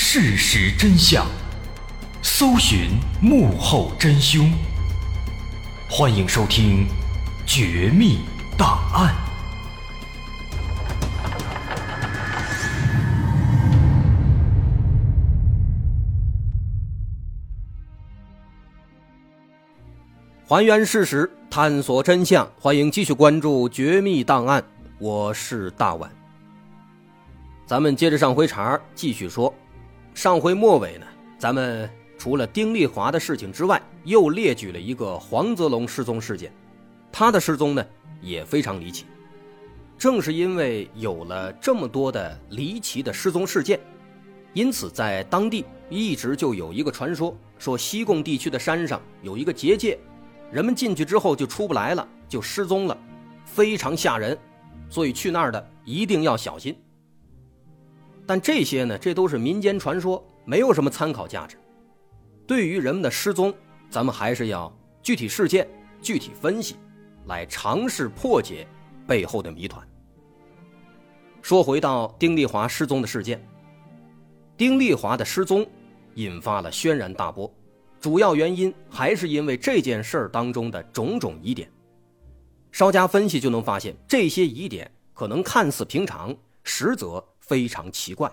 事实真相，搜寻幕后真凶。欢迎收听《绝密档案》，还原事实，探索真相。欢迎继续关注《绝密档案》，我是大碗。咱们接着上回茬继续说。上回末尾呢，咱们除了丁丽华的事情之外，又列举了一个黄泽龙失踪事件。他的失踪呢，也非常离奇。正是因为有了这么多的离奇的失踪事件，因此在当地一直就有一个传说，说西贡地区的山上有一个结界，人们进去之后就出不来了，就失踪了，非常吓人。所以去那儿的一定要小心。但这些呢，这都是民间传说，没有什么参考价值。对于人们的失踪，咱们还是要具体事件具体分析，来尝试破解背后的谜团。说回到丁丽华失踪的事件，丁丽华的失踪引发了轩然大波，主要原因还是因为这件事儿当中的种种疑点。稍加分析就能发现，这些疑点可能看似平常，实则。非常奇怪。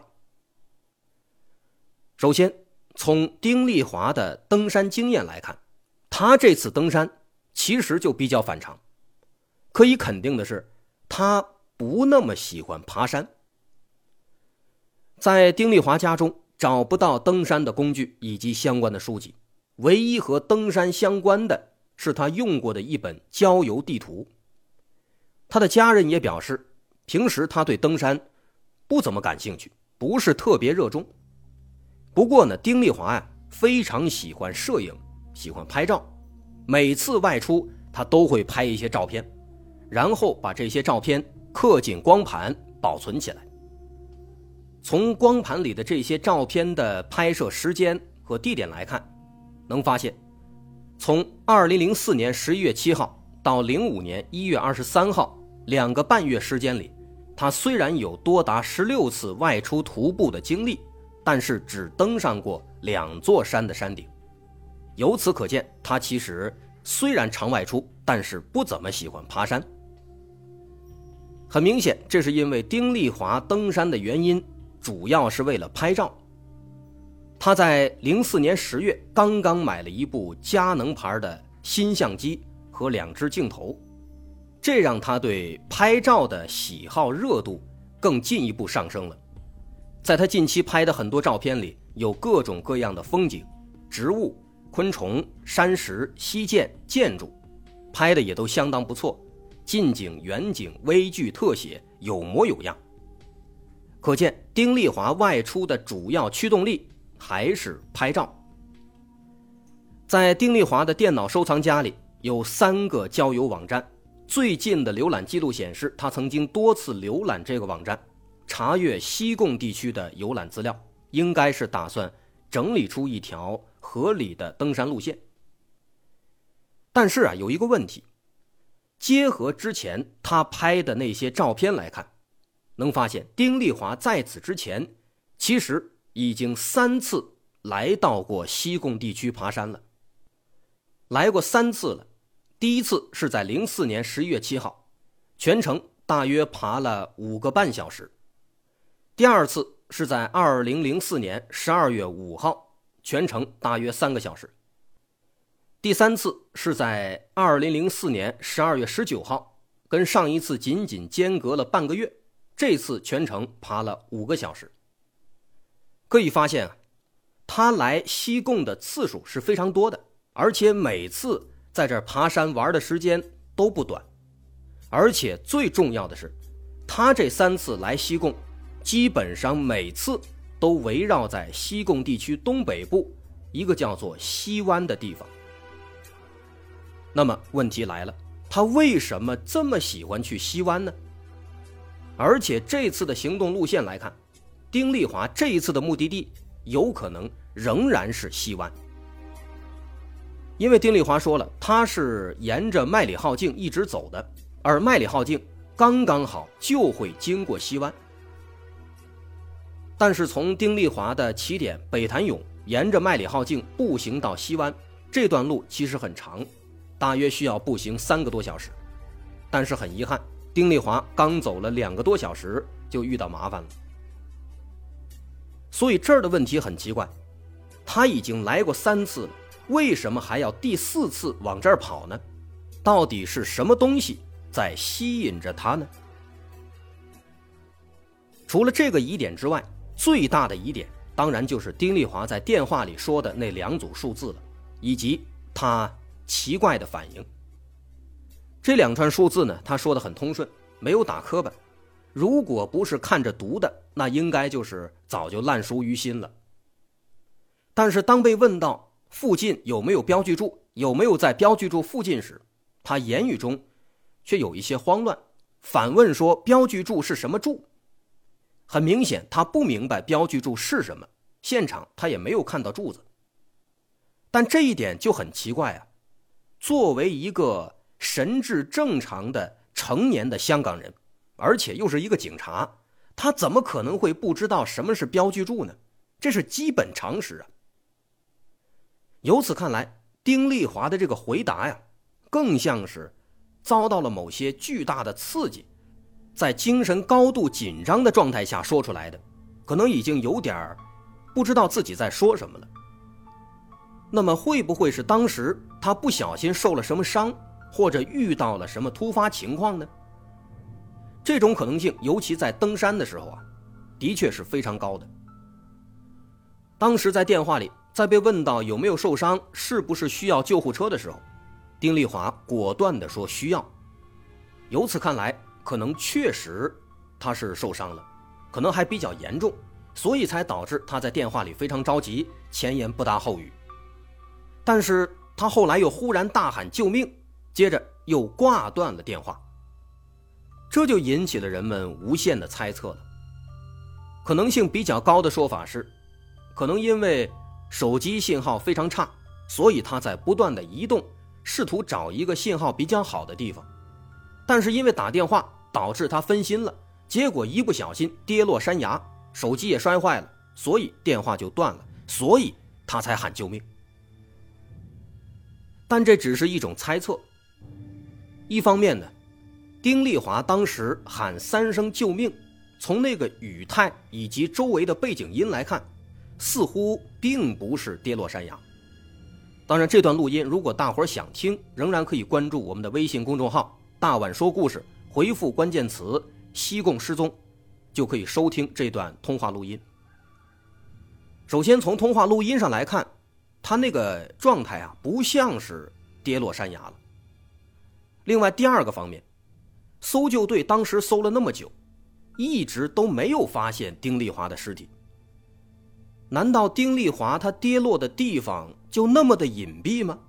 首先，从丁丽华的登山经验来看，他这次登山其实就比较反常。可以肯定的是，他不那么喜欢爬山。在丁丽华家中找不到登山的工具以及相关的书籍，唯一和登山相关的是他用过的一本郊游地图。他的家人也表示，平时他对登山。不怎么感兴趣，不是特别热衷。不过呢，丁丽华呀非常喜欢摄影，喜欢拍照。每次外出，他都会拍一些照片，然后把这些照片刻进光盘保存起来。从光盘里的这些照片的拍摄时间和地点来看，能发现，从2004年11月7号到05年1月23号两个半月时间里。他虽然有多达十六次外出徒步的经历，但是只登上过两座山的山顶。由此可见，他其实虽然常外出，但是不怎么喜欢爬山。很明显，这是因为丁丽华登山的原因，主要是为了拍照。他在零四年十月刚刚买了一部佳能牌的新相机和两只镜头。这让他对拍照的喜好热度更进一步上升了。在他近期拍的很多照片里，有各种各样的风景、植物、昆虫、山石、溪涧、建筑，拍的也都相当不错，近景、远景、微距、特写，有模有样。可见丁丽华外出的主要驱动力还是拍照。在丁丽华的电脑收藏夹里有三个交友网站。最近的浏览记录显示，他曾经多次浏览这个网站，查阅西贡地区的游览资料，应该是打算整理出一条合理的登山路线。但是啊，有一个问题，结合之前他拍的那些照片来看，能发现丁丽华在此之前其实已经三次来到过西贡地区爬山了，来过三次了。第一次是在零四年十一月七号，全程大约爬了五个半小时。第二次是在二零零四年十二月五号，全程大约三个小时。第三次是在二零零四年十二月十九号，跟上一次仅仅间隔了半个月，这次全程爬了五个小时。可以发现啊，他来西贡的次数是非常多的，而且每次。在这爬山玩的时间都不短，而且最重要的是，他这三次来西贡，基本上每次都围绕在西贡地区东北部一个叫做西湾的地方。那么问题来了，他为什么这么喜欢去西湾呢？而且这次的行动路线来看，丁丽华这一次的目的地有可能仍然是西湾。因为丁丽华说了，他是沿着麦里浩径一直走的，而麦里浩径刚刚好就会经过西湾。但是从丁丽华的起点北潭涌，沿着麦里号径步行到西湾，这段路其实很长，大约需要步行三个多小时。但是很遗憾，丁丽华刚走了两个多小时就遇到麻烦了。所以这儿的问题很奇怪，他已经来过三次了，为什么还要第四次往这儿跑呢？到底是什么东西在吸引着他呢？除了这个疑点之外，最大的疑点，当然就是丁丽华在电话里说的那两组数字了，以及他奇怪的反应。这两串数字呢，他说的很通顺，没有打磕巴。如果不是看着读的，那应该就是早就烂熟于心了。但是当被问到附近有没有标记柱，有没有在标记柱附近时，他言语中却有一些慌乱，反问说：“标记柱是什么柱？”很明显，他不明白标记柱是什么。现场他也没有看到柱子。但这一点就很奇怪啊！作为一个神智正常的成年的香港人，而且又是一个警察，他怎么可能会不知道什么是标记柱呢？这是基本常识啊！由此看来，丁丽华的这个回答呀，更像是遭到了某些巨大的刺激。在精神高度紧张的状态下说出来的，可能已经有点不知道自己在说什么了。那么会不会是当时他不小心受了什么伤，或者遇到了什么突发情况呢？这种可能性，尤其在登山的时候啊，的确是非常高的。当时在电话里，在被问到有没有受伤，是不是需要救护车的时候，丁丽华果断地说需要。由此看来。可能确实他是受伤了，可能还比较严重，所以才导致他在电话里非常着急，前言不搭后语。但是他后来又忽然大喊救命，接着又挂断了电话，这就引起了人们无限的猜测了。可能性比较高的说法是，可能因为手机信号非常差，所以他在不断的移动，试图找一个信号比较好的地方，但是因为打电话。导致他分心了，结果一不小心跌落山崖，手机也摔坏了，所以电话就断了，所以他才喊救命。但这只是一种猜测。一方面呢，丁丽华当时喊三声救命，从那个语态以及周围的背景音来看，似乎并不是跌落山崖。当然，这段录音如果大伙想听，仍然可以关注我们的微信公众号“大碗说故事”。回复关键词“西贡失踪”，就可以收听这段通话录音。首先从通话录音上来看，他那个状态啊，不像是跌落山崖了。另外，第二个方面，搜救队当时搜了那么久，一直都没有发现丁丽华的尸体。难道丁丽华他跌落的地方就那么的隐蔽吗？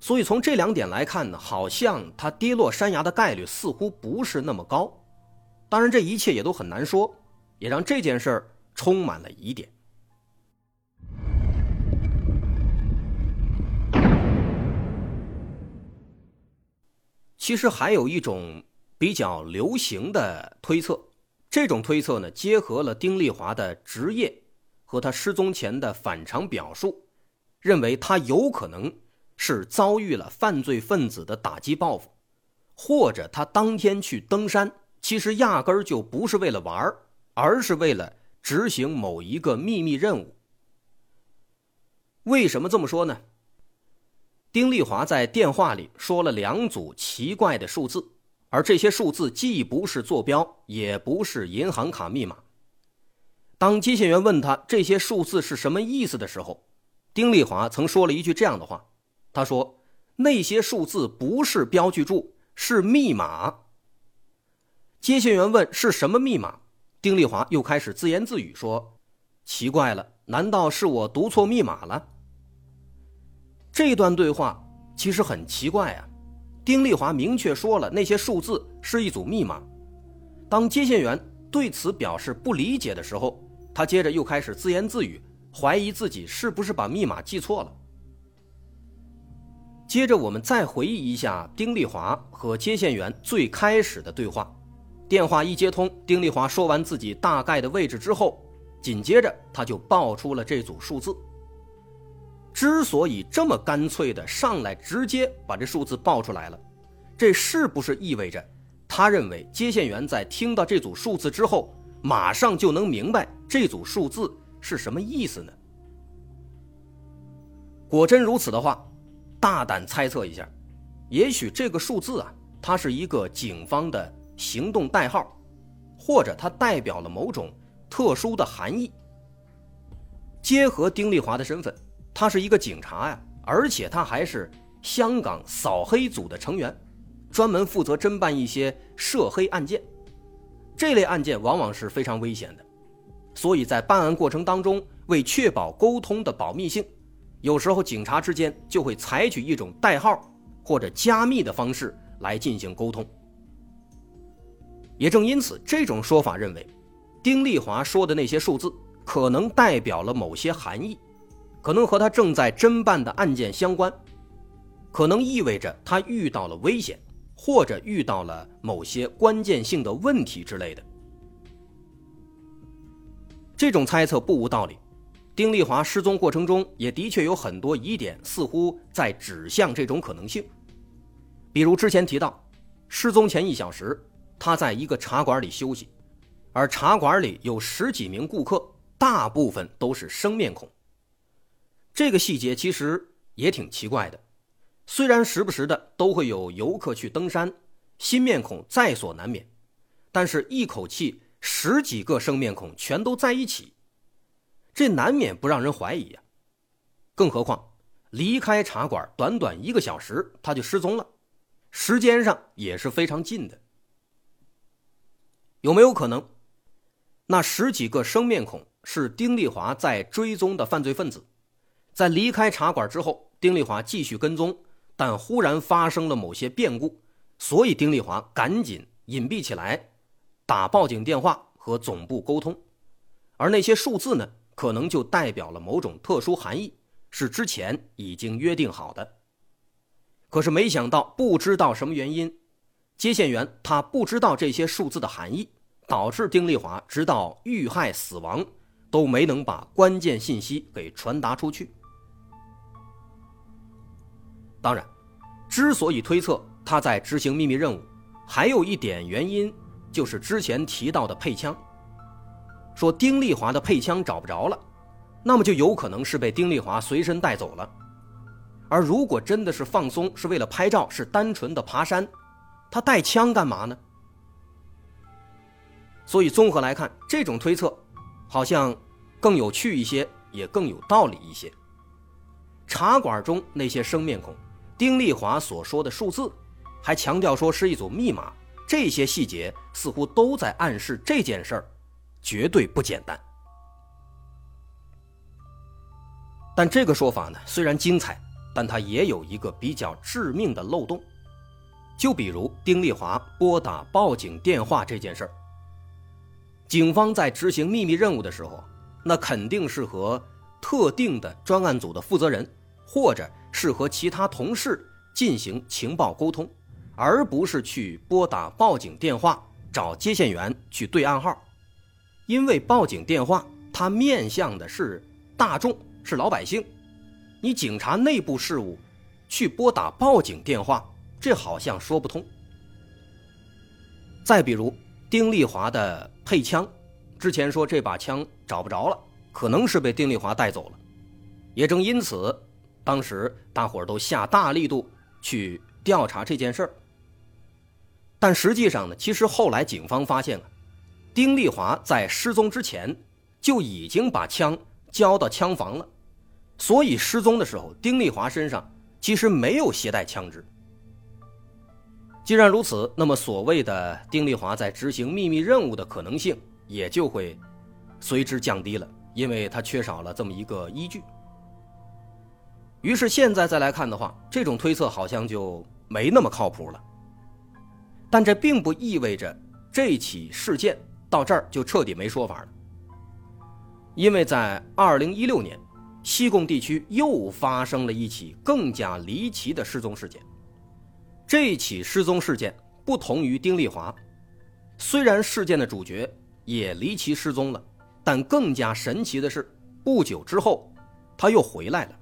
所以从这两点来看呢，好像他跌落山崖的概率似乎不是那么高。当然，这一切也都很难说，也让这件事儿充满了疑点。其实还有一种比较流行的推测，这种推测呢，结合了丁丽华的职业和他失踪前的反常表述，认为他有可能。是遭遇了犯罪分子的打击报复，或者他当天去登山，其实压根儿就不是为了玩儿，而是为了执行某一个秘密任务。为什么这么说呢？丁丽华在电话里说了两组奇怪的数字，而这些数字既不是坐标，也不是银行卡密码。当接线员问他这些数字是什么意思的时候，丁丽华曾说了一句这样的话。他说：“那些数字不是标记柱，是密码。”接线员问：“是什么密码？”丁丽华又开始自言自语说：“奇怪了，难道是我读错密码了？”这段对话其实很奇怪啊！丁丽华明确说了那些数字是一组密码。当接线员对此表示不理解的时候，他接着又开始自言自语，怀疑自己是不是把密码记错了。接着，我们再回忆一下丁丽华和接线员最开始的对话，电话一接通，丁丽华说完自己大概的位置之后，紧接着他就报出了这组数字。之所以这么干脆的上来直接把这数字报出来了，这是不是意味着他认为接线员在听到这组数字之后，马上就能明白这组数字是什么意思呢？果真如此的话，大胆猜测一下，也许这个数字啊，它是一个警方的。行动代号，或者它代表了某种特殊的含义。结合丁丽华的身份，他是一个警察呀，而且他还是香港扫黑组的成员，专门负责侦办一些涉黑案件。这类案件往往是非常危险的，所以在办案过程当中，为确保沟通的保密性，有时候警察之间就会采取一种代号或者加密的方式来进行沟通。也正因此，这种说法认为，丁丽华说的那些数字可能代表了某些含义，可能和他正在侦办的案件相关，可能意味着他遇到了危险，或者遇到了某些关键性的问题之类的。这种猜测不无道理。丁丽华失踪过程中也的确有很多疑点，似乎在指向这种可能性，比如之前提到，失踪前一小时。他在一个茶馆里休息，而茶馆里有十几名顾客，大部分都是生面孔。这个细节其实也挺奇怪的。虽然时不时的都会有游客去登山，新面孔在所难免，但是一口气十几个生面孔全都在一起，这难免不让人怀疑呀。更何况离开茶馆短短一个小时，他就失踪了，时间上也是非常近的。有没有可能，那十几个生面孔是丁丽华在追踪的犯罪分子？在离开茶馆之后，丁丽华继续跟踪，但忽然发生了某些变故，所以丁丽华赶紧隐蔽起来，打报警电话和总部沟通。而那些数字呢，可能就代表了某种特殊含义，是之前已经约定好的。可是没想到，不知道什么原因，接线员他不知道这些数字的含义。导致丁丽华直到遇害死亡都没能把关键信息给传达出去。当然，之所以推测他在执行秘密任务，还有一点原因就是之前提到的配枪。说丁丽华的配枪找不着了，那么就有可能是被丁丽华随身带走了。而如果真的是放松，是为了拍照，是单纯的爬山，他带枪干嘛呢？所以综合来看，这种推测好像更有趣一些，也更有道理一些。茶馆中那些生面孔，丁丽华所说的数字，还强调说是一组密码，这些细节似乎都在暗示这件事儿绝对不简单。但这个说法呢，虽然精彩，但它也有一个比较致命的漏洞，就比如丁丽华拨打报警电话这件事儿。警方在执行秘密任务的时候，那肯定是和特定的专案组的负责人，或者是和其他同事进行情报沟通，而不是去拨打报警电话找接线员去对暗号。因为报警电话它面向的是大众，是老百姓，你警察内部事务去拨打报警电话，这好像说不通。再比如。丁丽华的配枪，之前说这把枪找不着了，可能是被丁丽华带走了。也正因此，当时大伙儿都下大力度去调查这件事儿。但实际上呢，其实后来警方发现了，丁丽华在失踪之前就已经把枪交到枪房了，所以失踪的时候，丁丽华身上其实没有携带枪支。既然如此，那么所谓的丁丽华在执行秘密任务的可能性也就会随之降低了，因为他缺少了这么一个依据。于是现在再来看的话，这种推测好像就没那么靠谱了。但这并不意味着这起事件到这儿就彻底没说法了，因为在二零一六年，西贡地区又发生了一起更加离奇的失踪事件。这起失踪事件不同于丁丽华，虽然事件的主角也离奇失踪了，但更加神奇的是，不久之后他又回来了。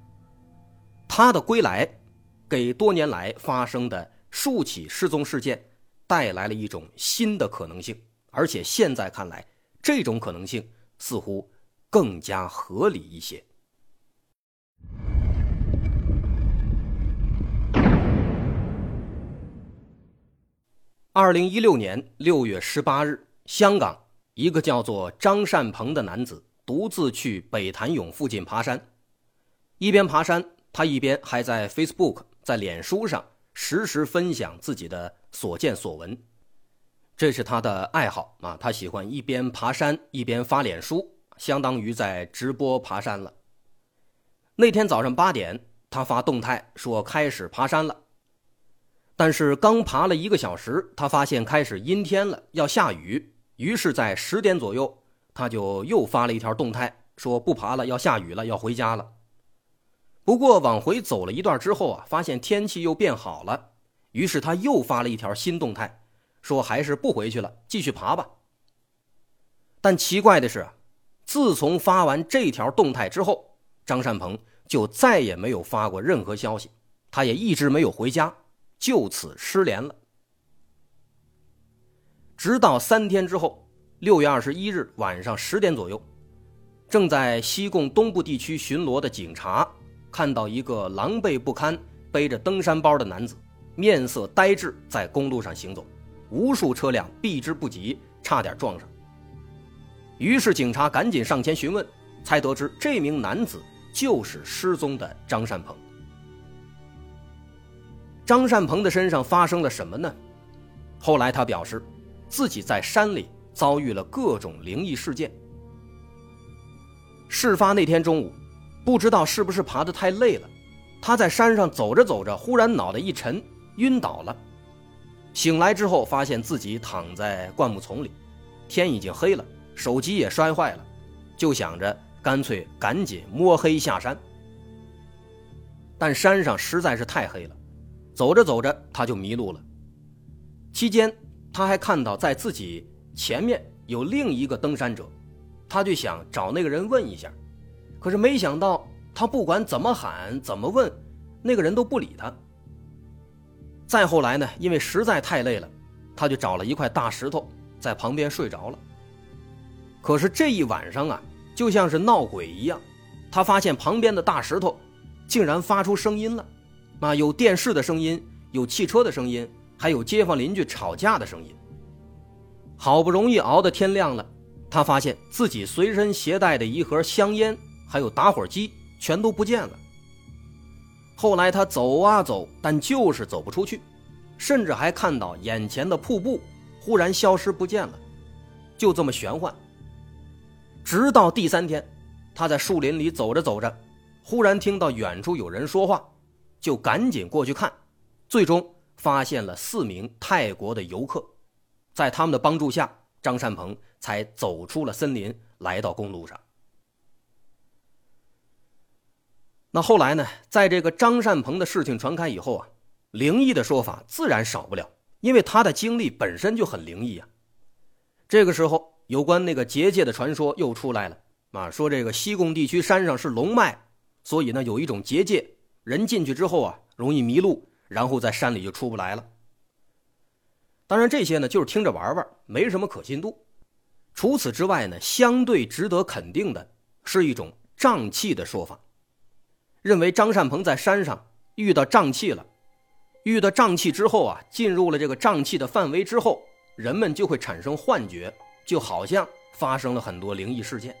他的归来，给多年来发生的数起失踪事件带来了一种新的可能性，而且现在看来，这种可能性似乎更加合理一些。二零一六年六月十八日，香港一个叫做张善鹏的男子独自去北潭涌附近爬山，一边爬山，他一边还在 Facebook 在脸书上实时分享自己的所见所闻，这是他的爱好啊，他喜欢一边爬山一边发脸书，相当于在直播爬山了。那天早上八点，他发动态说开始爬山了。但是刚爬了一个小时，他发现开始阴天了，要下雨。于是，在十点左右，他就又发了一条动态，说不爬了，要下雨了，要回家了。不过往回走了一段之后啊，发现天气又变好了，于是他又发了一条新动态，说还是不回去了，继续爬吧。但奇怪的是，自从发完这条动态之后，张善鹏就再也没有发过任何消息，他也一直没有回家。就此失联了。直到三天之后，六月二十一日晚上十点左右，正在西贡东部地区巡逻的警察看到一个狼狈不堪、背着登山包的男子，面色呆滞，在公路上行走，无数车辆避之不及，差点撞上。于是警察赶紧上前询问，才得知这名男子就是失踪的张善鹏。张善鹏的身上发生了什么呢？后来他表示，自己在山里遭遇了各种灵异事件。事发那天中午，不知道是不是爬得太累了，他在山上走着走着，忽然脑袋一沉，晕倒了。醒来之后，发现自己躺在灌木丛里，天已经黑了，手机也摔坏了，就想着干脆赶紧摸黑下山。但山上实在是太黑了。走着走着，他就迷路了。期间，他还看到在自己前面有另一个登山者，他就想找那个人问一下，可是没想到他不管怎么喊怎么问，那个人都不理他。再后来呢，因为实在太累了，他就找了一块大石头在旁边睡着了。可是这一晚上啊，就像是闹鬼一样，他发现旁边的大石头竟然发出声音了。啊，有电视的声音，有汽车的声音，还有街坊邻居吵架的声音。好不容易熬到天亮了，他发现自己随身携带的一盒香烟，还有打火机全都不见了。后来他走啊走，但就是走不出去，甚至还看到眼前的瀑布忽然消失不见了，就这么玄幻。直到第三天，他在树林里走着走着，忽然听到远处有人说话。就赶紧过去看，最终发现了四名泰国的游客，在他们的帮助下，张善鹏才走出了森林，来到公路上。那后来呢？在这个张善鹏的事情传开以后啊，灵异的说法自然少不了，因为他的经历本身就很灵异啊。这个时候，有关那个结界的传说又出来了啊，说这个西贡地区山上是龙脉，所以呢有一种结界。人进去之后啊，容易迷路，然后在山里就出不来了。当然，这些呢就是听着玩玩，没什么可信度。除此之外呢，相对值得肯定的是一种瘴气的说法，认为张善鹏在山上遇到瘴气了，遇到瘴气之后啊，进入了这个瘴气的范围之后，人们就会产生幻觉，就好像发生了很多灵异事件。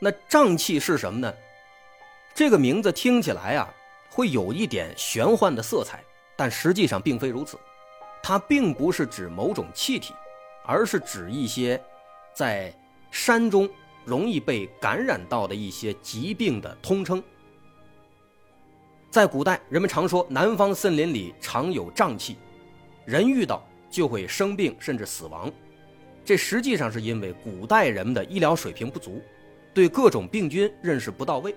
那瘴气是什么呢？这个名字听起来啊，会有一点玄幻的色彩，但实际上并非如此。它并不是指某种气体，而是指一些在山中容易被感染到的一些疾病的通称。在古代，人们常说南方森林里常有瘴气，人遇到就会生病甚至死亡。这实际上是因为古代人们的医疗水平不足，对各种病菌认识不到位。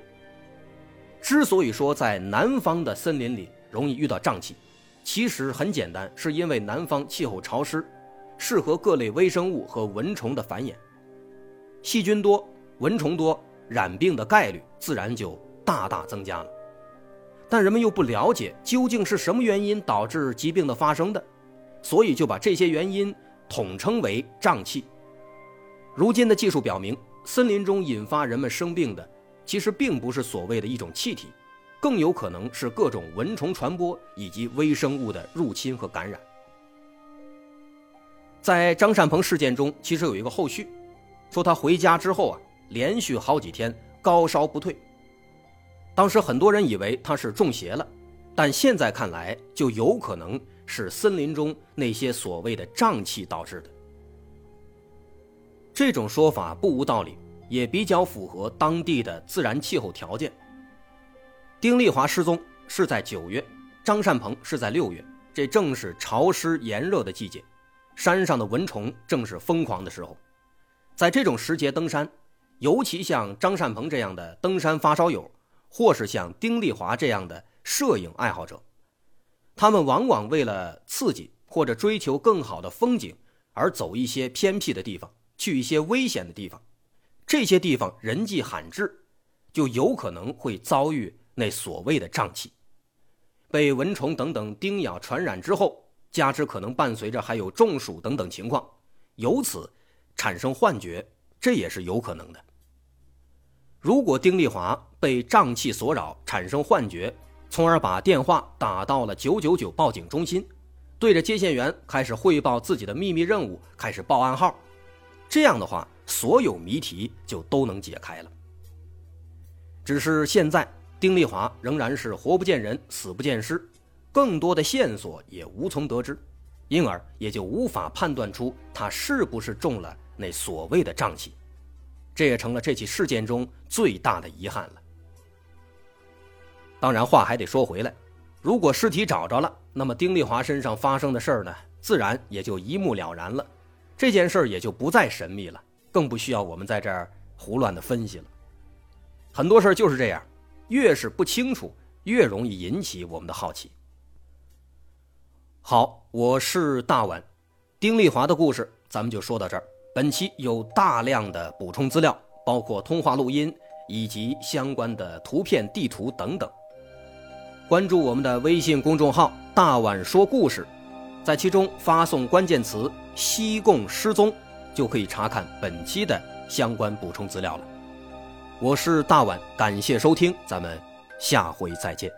之所以说在南方的森林里容易遇到瘴气，其实很简单，是因为南方气候潮湿，适合各类微生物和蚊虫的繁衍。细菌多，蚊虫多，染病的概率自然就大大增加了。但人们又不了解究竟是什么原因导致疾病的发生的，所以就把这些原因统称为瘴气。如今的技术表明，森林中引发人们生病的，其实并不是所谓的一种气体，更有可能是各种蚊虫传播以及微生物的入侵和感染。在张善鹏事件中，其实有一个后续。说他回家之后啊，连续好几天高烧不退。当时很多人以为他是中邪了，但现在看来就有可能是森林中那些所谓的瘴气导致的。这种说法不无道理，也比较符合当地的自然气候条件。丁丽华失踪是在九月，张善鹏是在六月，这正是潮湿炎热的季节，山上的蚊虫正是疯狂的时候。在这种时节登山，尤其像张善鹏这样的登山发烧友，或是像丁丽华这样的摄影爱好者，他们往往为了刺激或者追求更好的风景而走一些偏僻的地方，去一些危险的地方。这些地方人迹罕至，就有可能会遭遇那所谓的瘴气，被蚊虫等等叮咬传染之后，加之可能伴随着还有中暑等等情况，由此。产生幻觉，这也是有可能的。如果丁丽华被瘴气所扰，产生幻觉，从而把电话打到了九九九报警中心，对着接线员开始汇报自己的秘密任务，开始报暗号，这样的话，所有谜题就都能解开了。只是现在，丁丽华仍然是活不见人，死不见尸，更多的线索也无从得知，因而也就无法判断出他是不是中了。那所谓的瘴气，这也成了这起事件中最大的遗憾了。当然，话还得说回来，如果尸体找着了，那么丁丽华身上发生的事儿呢，自然也就一目了然了，这件事儿也就不再神秘了，更不需要我们在这儿胡乱的分析了。很多事儿就是这样，越是不清楚，越容易引起我们的好奇。好，我是大碗，丁丽华的故事咱们就说到这儿。本期有大量的补充资料，包括通话录音以及相关的图片、地图等等。关注我们的微信公众号“大碗说故事”，在其中发送关键词“西贡失踪”，就可以查看本期的相关补充资料了。我是大碗，感谢收听，咱们下回再见。